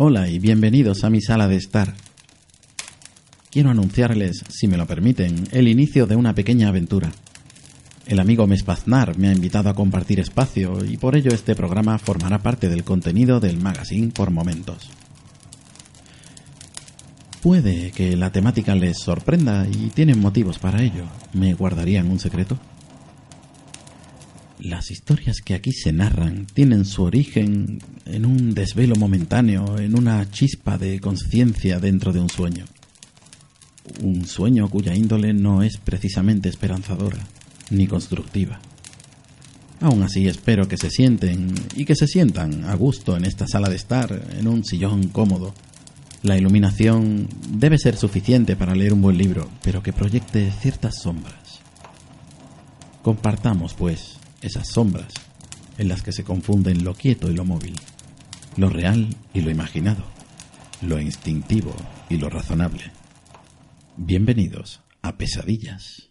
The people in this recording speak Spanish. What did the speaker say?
Hola y bienvenidos a mi sala de estar. Quiero anunciarles, si me lo permiten, el inicio de una pequeña aventura. El amigo Mespaznar me ha invitado a compartir espacio y por ello este programa formará parte del contenido del magazine por momentos. Puede que la temática les sorprenda y tienen motivos para ello. ¿Me guardarían un secreto? Las historias que aquí se narran tienen su origen en un desvelo momentáneo, en una chispa de conciencia dentro de un sueño. Un sueño cuya índole no es precisamente esperanzadora ni constructiva. Aún así espero que se sienten y que se sientan a gusto en esta sala de estar, en un sillón cómodo. La iluminación debe ser suficiente para leer un buen libro, pero que proyecte ciertas sombras. Compartamos, pues, esas sombras en las que se confunden lo quieto y lo móvil, lo real y lo imaginado, lo instintivo y lo razonable. Bienvenidos a Pesadillas.